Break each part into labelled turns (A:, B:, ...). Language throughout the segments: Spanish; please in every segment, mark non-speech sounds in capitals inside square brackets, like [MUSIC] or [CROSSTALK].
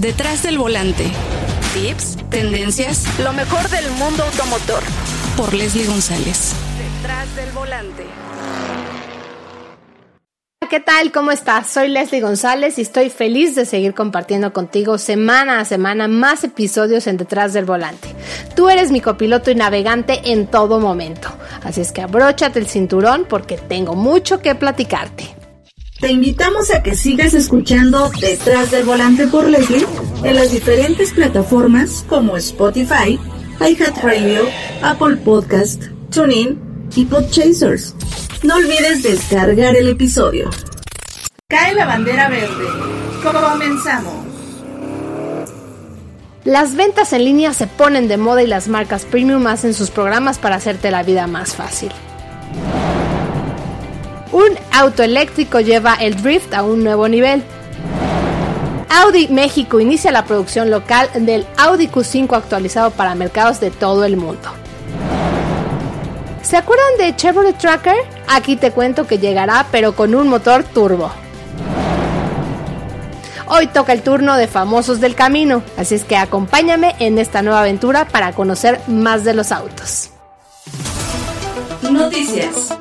A: Detrás del volante. Tips, tendencias,
B: lo mejor del mundo automotor.
A: Por Leslie González.
B: Detrás del volante.
C: ¿Qué tal? ¿Cómo estás? Soy Leslie González y estoy feliz de seguir compartiendo contigo semana a semana más episodios en Detrás del Volante. Tú eres mi copiloto y navegante en todo momento, así es que abróchate el cinturón porque tengo mucho que platicarte.
D: Te invitamos a que sigas escuchando Detrás del Volante por Leslie en las diferentes plataformas como Spotify, iHeartRadio, Apple Podcast, TuneIn y Podchasers. No olvides descargar el episodio. Cae la bandera verde. Comenzamos.
C: Las ventas en línea se ponen de moda y las marcas premium hacen sus programas para hacerte la vida más fácil. Un auto eléctrico lleva el drift a un nuevo nivel. Audi México inicia la producción local del Audi Q5 actualizado para mercados de todo el mundo. ¿Se acuerdan de Chevrolet Tracker? Aquí te cuento que llegará pero con un motor turbo. Hoy toca el turno de famosos del camino, así es que acompáñame en esta nueva aventura para conocer más de los autos.
D: Noticias.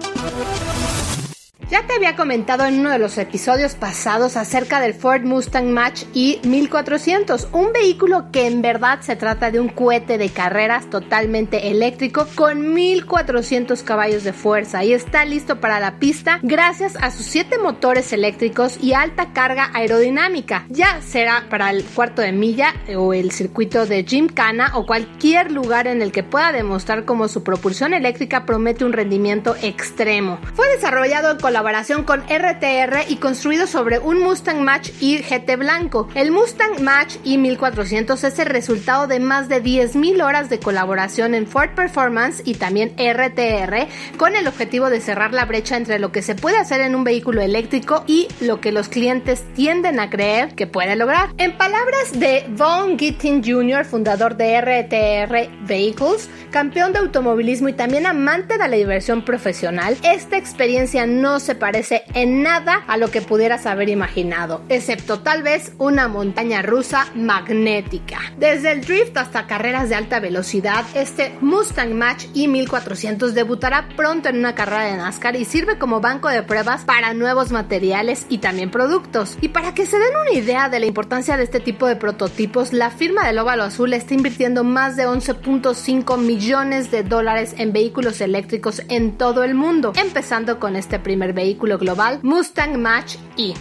C: Ya te había comentado en uno de los episodios pasados acerca del Ford Mustang Mach E 1400, un vehículo que en verdad se trata de un cohete de carreras totalmente eléctrico con 1400 caballos de fuerza y está listo para la pista gracias a sus 7 motores eléctricos y alta carga aerodinámica. Ya será para el cuarto de milla o el circuito de Gymkhana o cualquier lugar en el que pueda demostrar cómo su propulsión eléctrica promete un rendimiento extremo. Fue desarrollado en colaboración con RTR y construido sobre un Mustang Mach E GT blanco. El Mustang Mach E 1400 es el resultado de más de 10.000 horas de colaboración en Ford Performance y también RTR con el objetivo de cerrar la brecha entre lo que se puede hacer en un vehículo eléctrico y lo que los clientes tienden a creer que puede lograr. En palabras de Von Gittin Jr., fundador de RTR Vehicles, campeón de automovilismo y también amante de la diversión profesional, esta experiencia no se parece en nada a lo que pudieras haber imaginado, excepto tal vez una montaña rusa magnética. Desde el drift hasta carreras de alta velocidad, este Mustang Match i1400 debutará pronto en una carrera de NASCAR y sirve como banco de pruebas para nuevos materiales y también productos. Y para que se den una idea de la importancia de este tipo de prototipos, la firma del óvalo azul está invirtiendo más de 11.5 millones de dólares en vehículos eléctricos en todo el mundo, empezando con este primer vehículo global Mustang Mach E.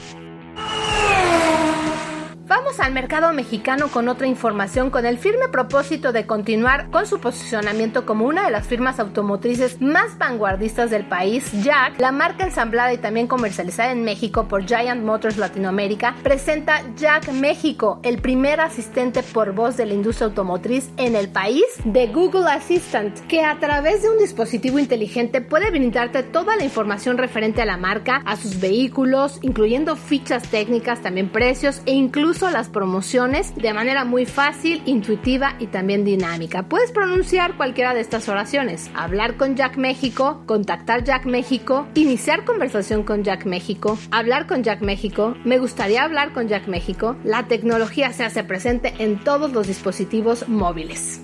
C: Vamos al mercado mexicano con otra información con el firme propósito de continuar con su posicionamiento como una de las firmas automotrices más vanguardistas del país. Jack, la marca ensamblada y también comercializada en México por Giant Motors Latinoamérica, presenta Jack México, el primer asistente por voz de la industria automotriz en el país de Google Assistant, que a través de un dispositivo inteligente puede brindarte toda la información referente a la marca, a sus vehículos, incluyendo fichas técnicas, también precios e incluso las promociones de manera muy fácil, intuitiva y también dinámica. Puedes pronunciar cualquiera de estas oraciones. Hablar con Jack México, contactar Jack México, iniciar conversación con Jack México, hablar con Jack México, me gustaría hablar con Jack México. La tecnología se hace presente en todos los dispositivos móviles.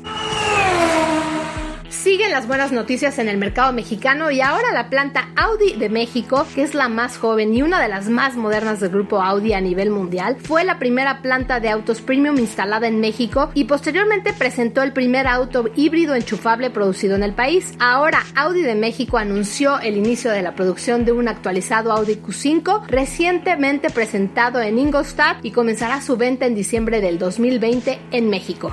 C: Siguen las buenas noticias en el mercado mexicano y ahora la planta Audi de México, que es la más joven y una de las más modernas del grupo Audi a nivel mundial, fue la primera planta de autos premium instalada en México y posteriormente presentó el primer auto híbrido enchufable producido en el país. Ahora Audi de México anunció el inicio de la producción de un actualizado Audi Q5 recientemente presentado en Ingolstadt y comenzará su venta en diciembre del 2020 en México.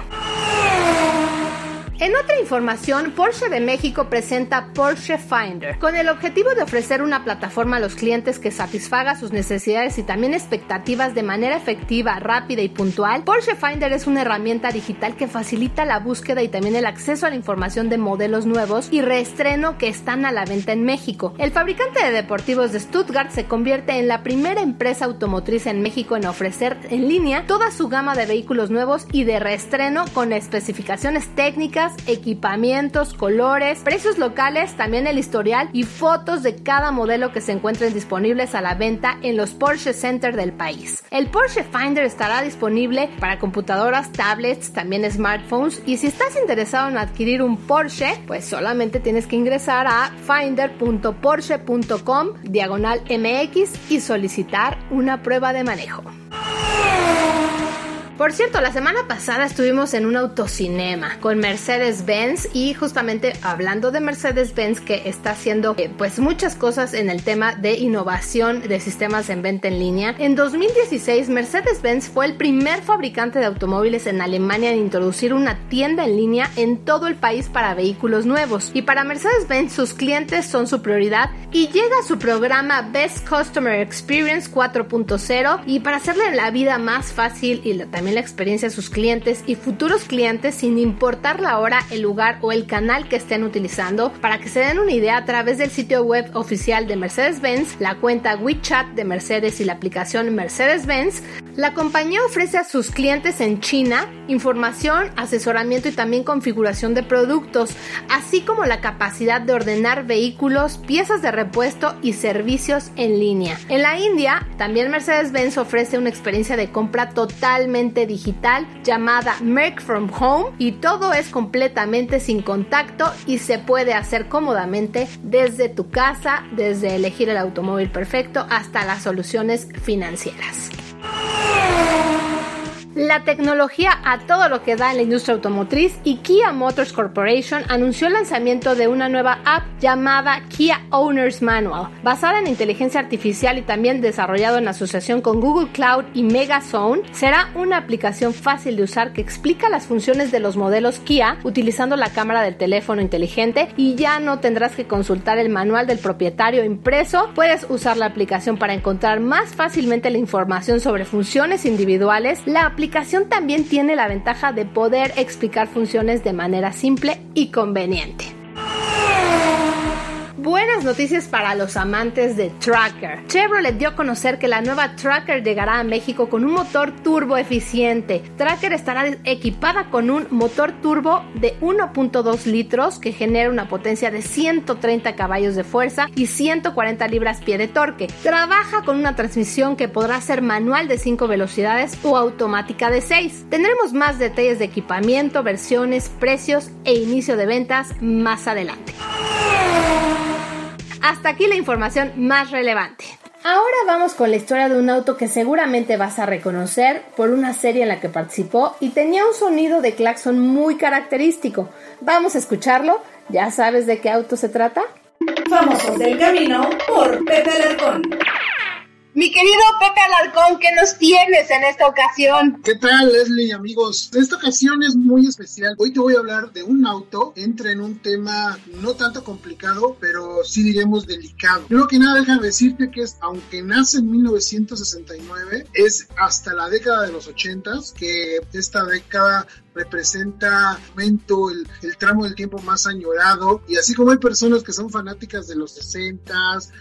C: En otra información, Porsche de México presenta Porsche Finder, con el objetivo de ofrecer una plataforma a los clientes que satisfaga sus necesidades y también expectativas de manera efectiva, rápida y puntual. Porsche Finder es una herramienta digital que facilita la búsqueda y también el acceso a la información de modelos nuevos y reestreno que están a la venta en México. El fabricante de deportivos de Stuttgart se convierte en la primera empresa automotriz en México en ofrecer en línea toda su gama de vehículos nuevos y de reestreno con especificaciones técnicas equipamientos, colores, precios locales, también el historial y fotos de cada modelo que se encuentren disponibles a la venta en los Porsche Center del país. El Porsche Finder estará disponible para computadoras, tablets, también smartphones y si estás interesado en adquirir un Porsche, pues solamente tienes que ingresar a finder.porsche.com diagonal MX y solicitar una prueba de manejo. Por cierto, la semana pasada estuvimos en un autocinema con Mercedes-Benz y justamente hablando de Mercedes-Benz que está haciendo eh, pues muchas cosas en el tema de innovación de sistemas en venta en línea. En 2016 Mercedes-Benz fue el primer fabricante de automóviles en Alemania en introducir una tienda en línea en todo el país para vehículos nuevos. Y para Mercedes-Benz sus clientes son su prioridad y llega su programa Best Customer Experience 4.0 y para hacerle la vida más fácil y también la experiencia de sus clientes y futuros clientes sin importar la hora, el lugar o el canal que estén utilizando. Para que se den una idea, a través del sitio web oficial de Mercedes-Benz, la cuenta WeChat de Mercedes y la aplicación Mercedes-Benz, la compañía ofrece a sus clientes en China información, asesoramiento y también configuración de productos, así como la capacidad de ordenar vehículos, piezas de repuesto y servicios en línea. En la India, también Mercedes-Benz ofrece una experiencia de compra totalmente digital llamada Merck from Home y todo es completamente sin contacto y se puede hacer cómodamente desde tu casa, desde elegir el automóvil perfecto hasta las soluciones financieras. La tecnología a todo lo que da en la industria automotriz y Kia Motors Corporation anunció el lanzamiento de una nueva app llamada Kia Owners Manual, basada en inteligencia artificial y también desarrollado en asociación con Google Cloud y Megazone. Será una aplicación fácil de usar que explica las funciones de los modelos Kia utilizando la cámara del teléfono inteligente y ya no tendrás que consultar el manual del propietario impreso. Puedes usar la aplicación para encontrar más fácilmente la información sobre funciones individuales. La aplicación también tiene la ventaja de poder explicar funciones de manera simple y conveniente. Buenas noticias para los amantes de Tracker. Chevrolet dio a conocer que la nueva Tracker llegará a México con un motor turbo eficiente. Tracker estará equipada con un motor turbo de 1.2 litros que genera una potencia de 130 caballos de fuerza y 140 libras-pie de torque. Trabaja con una transmisión que podrá ser manual de 5 velocidades o automática de 6. Tendremos más detalles de equipamiento, versiones, precios e inicio de ventas más adelante. Hasta aquí la información más relevante. Ahora vamos con la historia de un auto que seguramente vas a reconocer por una serie en la que participó y tenía un sonido de claxon muy característico. Vamos a escucharlo. ¿Ya sabes de qué auto se trata?
D: Famosos del camino por Pepe Alarcón.
C: Mi querido Pepe Alarcón, ¿qué nos tienes en esta ocasión?
E: ¿Qué tal, Leslie, amigos? Esta ocasión es muy especial. Hoy te voy a hablar de un auto. Entra en un tema no tanto complicado, pero sí diremos delicado. Primero que nada, déjame decirte que es, aunque nace en 1969, es hasta la década de los 80 que esta década representa momento, el, tramo del tiempo más añorado. Y así como hay personas que son fanáticas de los 60,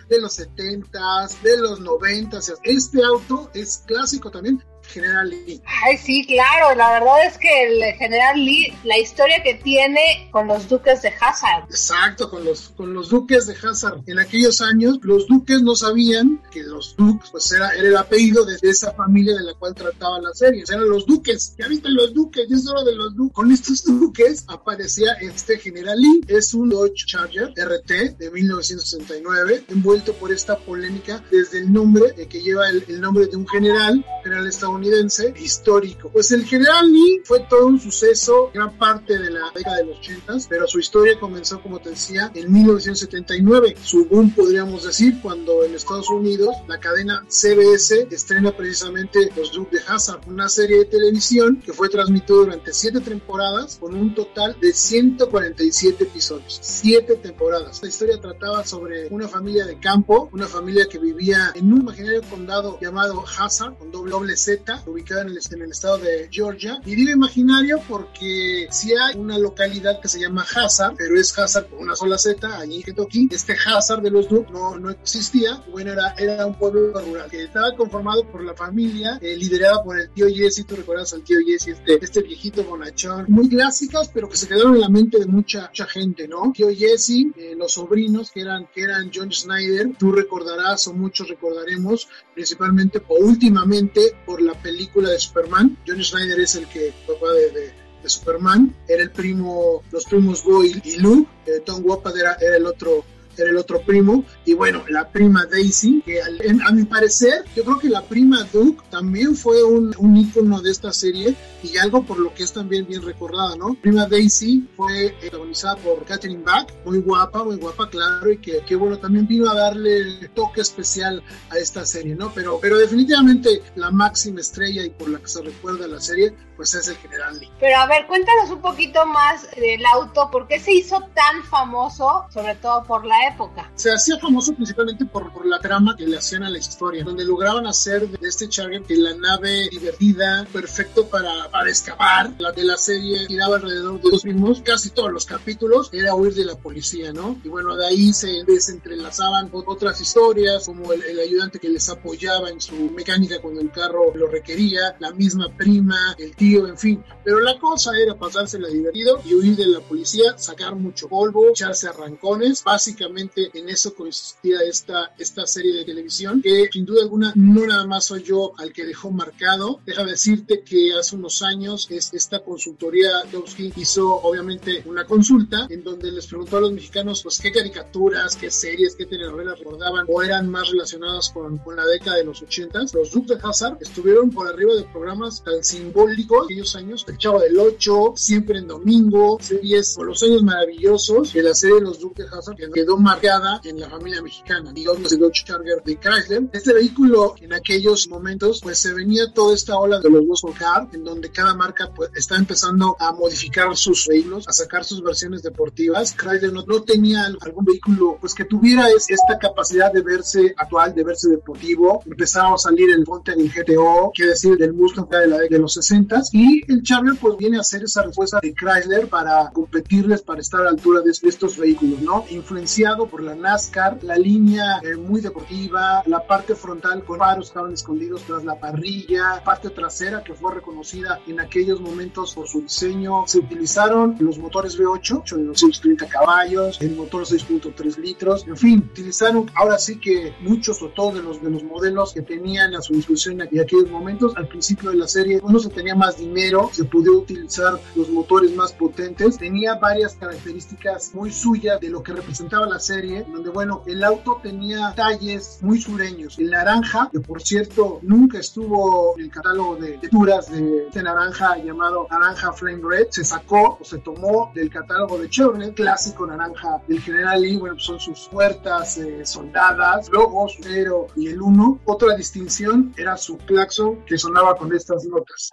E: de los 70, de los 90, este auto es clásico también, General Lee.
C: Ay, sí, claro, la verdad es que el General Lee, la historia que tiene con los duques de Hazard.
E: Exacto, con los, con los duques de Hazard. En aquellos años, los duques no sabían que los duques, pues era, era el apellido de esa familia de la cual trataba la serie. Eran los duques. Ya viste los duques, es hora de los duques. Con estos duques aparecía este General Lee. Es un Dodge Charger RT de 1969, envuelto por esta polémica desde el nombre, de que lleva el, el nombre de un general, general estadounidense estadounidense histórico. Pues el general Lee fue todo un suceso, gran parte de la década de los 80, pero su historia comenzó, como te decía, en 1979. Su boom, podríamos decir, cuando en Estados Unidos la cadena CBS estrena precisamente Los Dukes de Hazard, una serie de televisión que fue transmitida durante siete temporadas con un total de 147 episodios. Siete temporadas. La historia trataba sobre una familia de campo, una familia que vivía en un imaginario condado llamado Hazard, con doble Z Z, ubicada en el, en el estado de Georgia. Y digo imaginario porque si hay una localidad que se llama Hazard, pero es Hazard con una sola Z, allí en Kentucky. Este Hazard de los Duke no, no existía. Bueno, era, era un pueblo rural que estaba conformado por la familia, eh, liderada por el tío Jesse. Tú recuerdas al tío Jesse, este, este viejito bonachón, muy clásicas, pero que se quedaron en la mente de mucha, mucha gente, ¿no? Tío Jesse, eh, los sobrinos que eran, que eran John Snyder, tú recordarás o muchos recordaremos, principalmente o últimamente por la película de Superman. John Snyder es el que, papá de Superman, era el primo, los primos Boyle y Luke, eh, Tom Wopat era, era, el otro era el otro primo, y bueno, la prima Daisy, que a, mi parecer, yo creo que la prima Duke también fue un, un ícono de esta serie y algo por lo que es también bien recordada, ¿no? Prima Daisy fue protagonizada por Catherine Bach, muy guapa, muy guapa, claro, y que, que, bueno, también vino a darle el toque especial a esta serie, ¿no? Pero, pero definitivamente la máxima estrella y por la que se recuerda la serie, pues es el General Lee.
C: Pero a ver, cuéntanos un poquito más del auto, ¿por qué se hizo tan famoso, sobre todo por la época?
E: Se hacía famoso principalmente por, por la trama que le hacían a la historia, donde lograban hacer de este Charger que la nave divertida, perfecto para, para escapar. La de la serie giraba alrededor de los mismos, casi todos los capítulos era huir de la policía, ¿no? Y bueno, de ahí se desentrelazaban otras historias, como el, el ayudante que les apoyaba en su mecánica cuando el carro lo requería, la misma prima, el tío, en fin. Pero la cosa era pasársela divertido y huir de la policía, sacar mucho polvo, echarse arrancones. Básicamente en eso consistía esta, esta serie de televisión, que sin duda alguna no nada más soy yo al que dejó marcado. Deja decirte que hace unos años esta consultoría Dowski hizo obviamente una consulta en donde les preguntó a los mexicanos pues qué caricaturas, qué series, qué telenovelas recordaban o eran más relacionadas con, con la década de los 80. Los Dukes de Hazard estuvieron por arriba de programas tan simbólicos aquellos años, El Chavo del 8, Siempre en Domingo, series por los años maravillosos de la serie de los de Hazard que quedó marcada en la familia mexicana. Digamos el Dodge Charger de Chrysler. Este vehículo en aquellos momentos pues se venía toda esta ola de los muscle car en donde cada marca pues, está empezando a modificar sus vehículos, a sacar sus versiones deportivas. Chrysler no, no tenía algún vehículo pues que tuviera es, esta capacidad de verse actual, de verse deportivo. Empezaba a salir el el GTO, quiere decir del Mustang de, la, de los 60 y el Charger pues viene a hacer esa respuesta de Chrysler para competirles, para estar a la altura de estos vehículos, ¿no? Influenciado por la NASCAR, la línea eh, muy deportiva, la parte frontal con faros estaban escondidos tras la parrilla, parte trasera que fue reconocida en aquellos momentos por su diseño. Se utilizaron los motores V8 de 230 caballos, el motor 6.3 litros, en fin, utilizaron ahora sí que muchos o todos de los, de los modelos que tenían a su disposición en aquellos momentos. Al principio de la serie no se tenía más dinero, se podía utilizar los motores más potentes, tenía varias características muy suyas de lo que representaba la serie, donde bueno, el auto tenía talles muy sureños. El naranja, que por cierto nunca estuvo en el catálogo de lecturas de este naranja llamado naranja Flame Red, se sacó o se tomó del catálogo de Chevrolet, clásico naranja del General Lee, bueno, son sus puertas eh, soldadas, luego su 0 y el 1. Otra distinción era su claxon que sonaba con estas notas.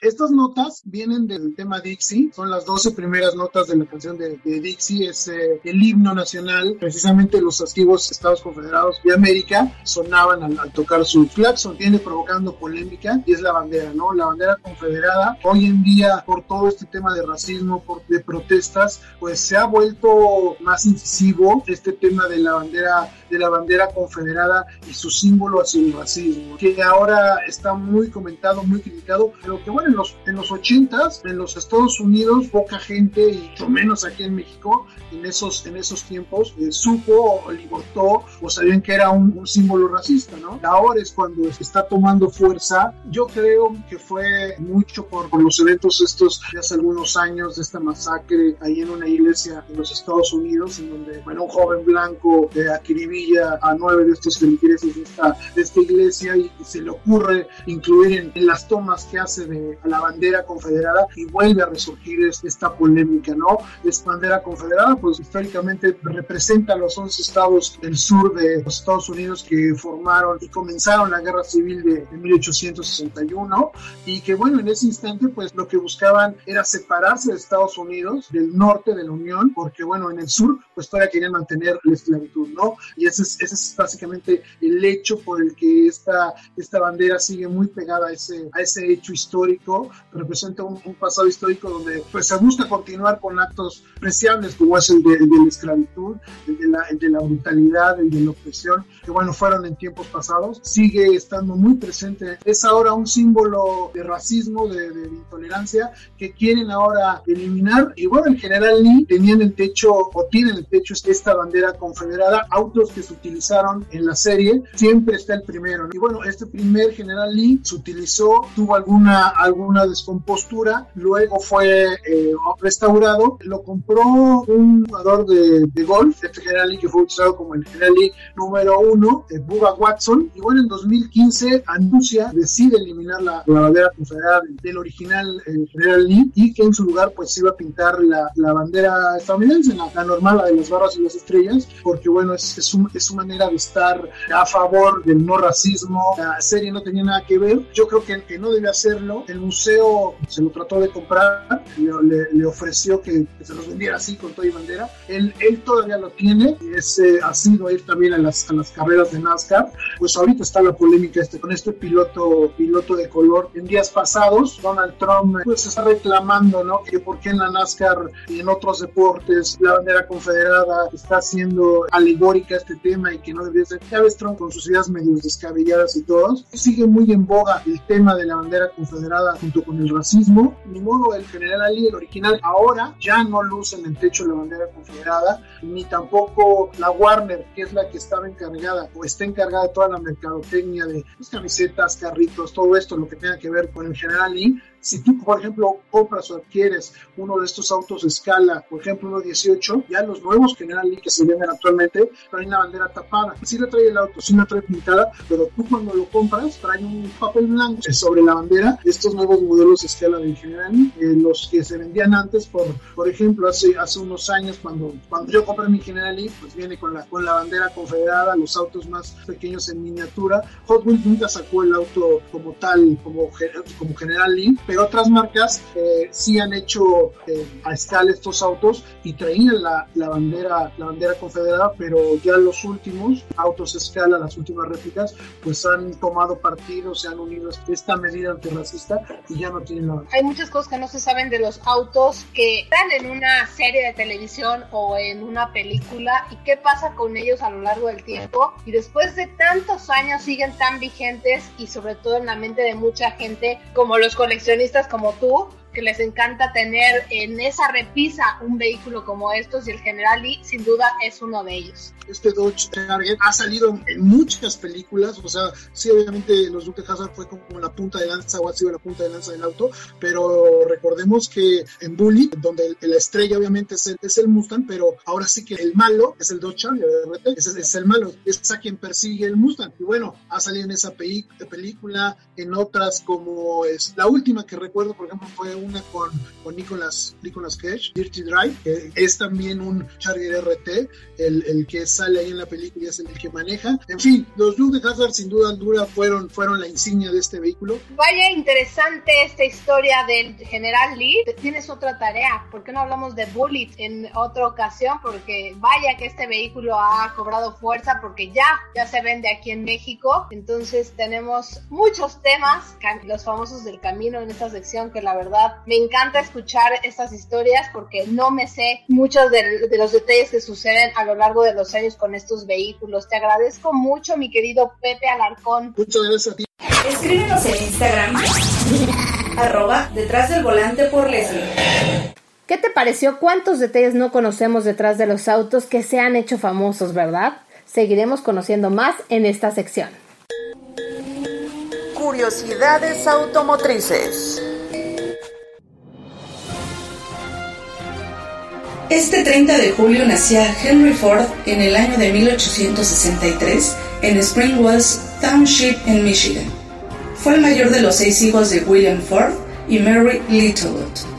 E: Estas notas vienen del tema Dixie, son las 12 primeras notas de la canción de, de Dixie, es eh, el himno nacional, precisamente los antiguos Estados Confederados de América sonaban al, al, tocar su claxon, viene provocando polémica y es la bandera, ¿no? La bandera confederada, hoy en día por todo este tema de racismo, por, de protestas, pues se ha vuelto más incisivo este tema de la bandera de la bandera confederada y su símbolo hacia el racismo, que ahora está muy comentado, muy criticado, pero que bueno, en los, en los 80s, en los Estados Unidos, poca gente, y mucho menos aquí en México, en esos, en esos tiempos, eh, supo o libertó o sabían que era un, un, símbolo racista, ¿no? Ahora es cuando está tomando fuerza. Yo creo que fue mucho por, por los eventos estos de hace algunos años de esta masacre ahí en una iglesia en los Estados Unidos, en donde, bueno, un joven blanco eh, acribilla a nueve de estos feligreses de esta, de esta iglesia y, y, se le ocurre incluir en, en las tomas que hace de, a la bandera confederada y vuelve a resurgir esta polémica, ¿no? Esta bandera confederada, pues históricamente representa a los 11 estados del sur de los Estados Unidos que formaron y comenzaron la guerra civil de, 1861 y que bueno, en ese instante pues lo que buscaban era separarse de Estados Unidos, del norte de la Unión, porque bueno, en el sur pues todavía querían mantener la esclavitud, ¿no? Y ese es, ese es básicamente el hecho por el que esta, esta bandera sigue muy pegada a ese, a ese hecho histórico, representa un, pasado histórico donde pues se busca continuar con actos preciables como es el de, la esclavitud, el de la, el de la brutalidad, el de la opresión, que bueno, fueron en tiempos pasados, sigue estando muy presente. Es ahora un símbolo de racismo, de, de intolerancia, que quieren ahora eliminar. Y bueno, en general Lee tenían el techo, o tienen el techo, esta bandera confederada, autos que se utilizaron en la serie, siempre está el primero. Y bueno, este primer General Lee se utilizó, tuvo alguna, alguna descompostura, luego fue eh, restaurado, lo compró un jugador de, de, golf, este General Lee que fue utilizado como el General Lee número uno, eh, Bubba Watson, y bueno, en 2015 anuncia, decide eliminar la, bandera confederada del, original eh, General Lee y que en su lugar pues iba a pintar la, la bandera estadounidense, la, la, normal, la de las barras y las estrellas, porque bueno, es, es, es su manera de estar a favor del no racismo, la serie no tenía nada que ver, yo creo que, que no debe hacerlo, el museo se lo trató de comprar, le, le, ofreció que, se los vendiera así con toda y bandera, él, él todavía lo tiene, es, eh, ha sido ir también a las, a las carreras de NASCAR, pues ahorita está la polémica este, con este piloto, piloto de color. En días pasados, Donald Trump pues está reclamando, ¿no? Que por qué en la NASCAR y en otros deportes la bandera confederada está haciendo alegórica este tema y que no debería ser. Ya ves Trump con sus ideas medio descabelladas y todos. Sigue muy en boga el tema de la bandera confederada junto con el racismo. Ni modo, el general Ali, el original, ahora ya no luce en el techo la bandera confederada, ni tampoco la Warner, que es la que estaba encargada o está encargada de toda la mercadotecnia de pues, camisetas, carritos, todo esto, lo que tenga que ver con el general Lee, si tú, por ejemplo, compras o adquieres uno de estos autos de escala, por ejemplo, uno 18, ya los nuevos General Lee que se venden actualmente traen la bandera tapada. Sí la trae el auto, sí la trae pintada, pero tú cuando lo compras trae un papel blanco sobre la bandera. Estos nuevos modelos de escala de General Lee, eh, los que se vendían antes, por, por ejemplo, hace, hace unos años, cuando, cuando yo compré mi General Lee, pues viene con la, con la bandera confederada, los autos más pequeños en miniatura. Hot Wheels nunca sacó el auto como tal, como, como General Lee, pero otras marcas eh, sí han hecho eh, a escala estos autos y traían la, la, bandera la bandera confederada, pero ya los últimos autos a escala, las últimas réplicas, pues han tomado partido, se han unido a esta medida antirracista y ya no tienen la
C: Hay muchas cosas que no se saben de los autos que están en una serie de televisión o en una película y qué pasa con ellos a lo largo del tiempo. Y después de tantos años siguen tan vigentes y sobre todo en la mente de mucha gente como los coleccionistas como tú que les encanta tener en esa repisa un vehículo como estos y el General Lee sin duda es uno de ellos.
E: Este Dodge Target ha salido en muchas películas, o sea, sí, obviamente los Duke Hazard fue como la punta de lanza o ha sido la punta de lanza del auto, pero recordemos que en Bully, donde la estrella obviamente es el, es el Mustang, pero ahora sí que el malo es el Dodge Charger, es, es el malo, es a quien persigue el Mustang. Y bueno, ha salido en esa película, en otras como es la última que recuerdo, por ejemplo, fue un una con, con Nicolas, Nicolas Cage, Dirty Drive, que es también un Charger RT, el, el, que sale ahí en la película y es el que maneja. En fin, los Duke de Hazard sin duda dura fueron, fueron la insignia de este vehículo.
C: Vaya interesante esta historia del General Lee. Tienes otra tarea, ¿por qué no hablamos de Bullet en otra ocasión? Porque vaya que este vehículo ha cobrado fuerza porque ya, ya se vende aquí en México. Entonces tenemos muchos temas, los famosos del camino en esta sección que la verdad me encanta escuchar estas historias porque no me sé muchos de, los detalles que suceden a lo largo de los años con estos vehículos. Te agradezco mucho, mi querido Pepe Alarcón.
E: Muchas gracias a ti.
D: Escríbenos en Instagram, [LAUGHS] arroba detrás del volante por Leslie.
C: ¿Qué te pareció? ¿Cuántos detalles no conocemos detrás de los autos que se han hecho famosos, verdad? Seguiremos conociendo más en esta sección.
D: Curiosidades automotrices. Este 30 de julio nacía Henry Ford en el año de 1863 en Spring Wells Township en Michigan. Fue el mayor de los seis hijos de William Ford y Mary Littlewood.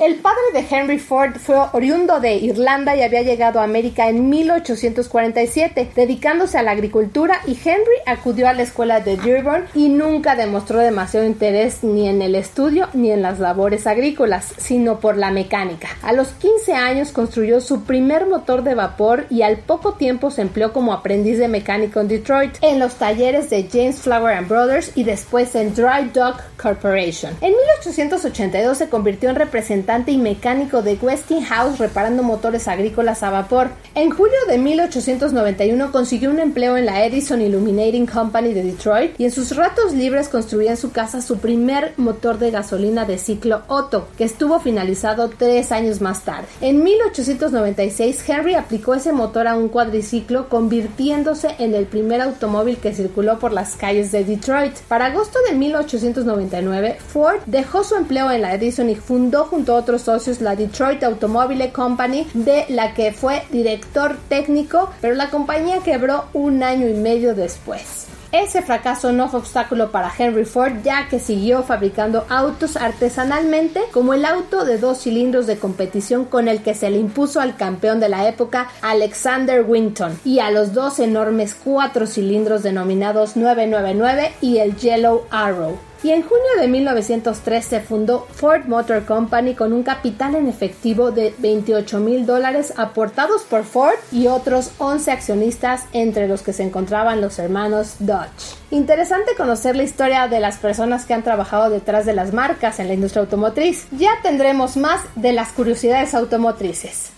C: El padre de Henry Ford fue oriundo de Irlanda y había llegado a América en 1847, dedicándose a la agricultura y Henry acudió a la escuela de Dearborn y nunca demostró demasiado interés ni en el estudio ni en las labores agrícolas, sino por la mecánica. A los 15 años construyó su primer motor de vapor y al poco tiempo se empleó como aprendiz de mecánico en Detroit, en los talleres de James Flower and Brothers y después en Dry Dock Corporation. En 1882 se convirtió en representante y mecánico de Westinghouse reparando motores agrícolas a vapor. En julio de 1891 consiguió un empleo en la Edison Illuminating Company de Detroit y en sus ratos libres construía en su casa su primer motor de gasolina de ciclo Otto, que estuvo finalizado tres años más tarde. En 1896 Henry aplicó ese motor a un cuadriciclo convirtiéndose en el primer automóvil que circuló por las calles de Detroit. Para agosto de 1899 Ford dejó su empleo en la Edison y fundó junto a otros socios la Detroit Automobile Company, de la que fue director técnico, pero la compañía quebró un año y medio después. Ese fracaso no fue obstáculo para Henry Ford ya que siguió fabricando autos artesanalmente como el auto de dos cilindros de competición con el que se le impuso al campeón de la época Alexander Winton y a los dos enormes cuatro cilindros denominados 999 y el Yellow Arrow y en junio de 1903 se fundó Ford Motor Company con un capital en efectivo de 28 mil dólares aportados por Ford y otros 11 accionistas entre los que se encontraban los hermanos Dodge. Interesante conocer la historia de las personas que han trabajado detrás de las marcas en la industria automotriz. Ya tendremos más de las curiosidades automotrices.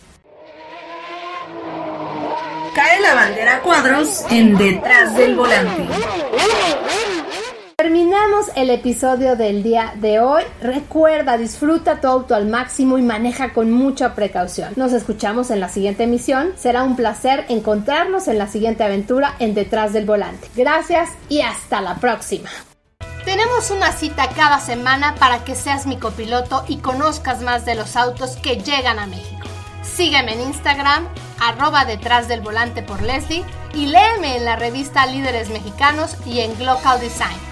D: Cae la bandera cuadros en detrás del volante.
C: Terminamos el episodio del día de hoy. Recuerda, disfruta tu auto al máximo y maneja con mucha precaución. Nos escuchamos en la siguiente emisión. Será un placer encontrarnos en la siguiente aventura en Detrás del Volante. Gracias y hasta la próxima. Tenemos una cita cada semana para que seas mi copiloto y conozcas más de los autos que llegan a México. Sígueme en Instagram, arroba detrás del volante por Leslie y léeme en la revista Líderes Mexicanos y en Glocal Design.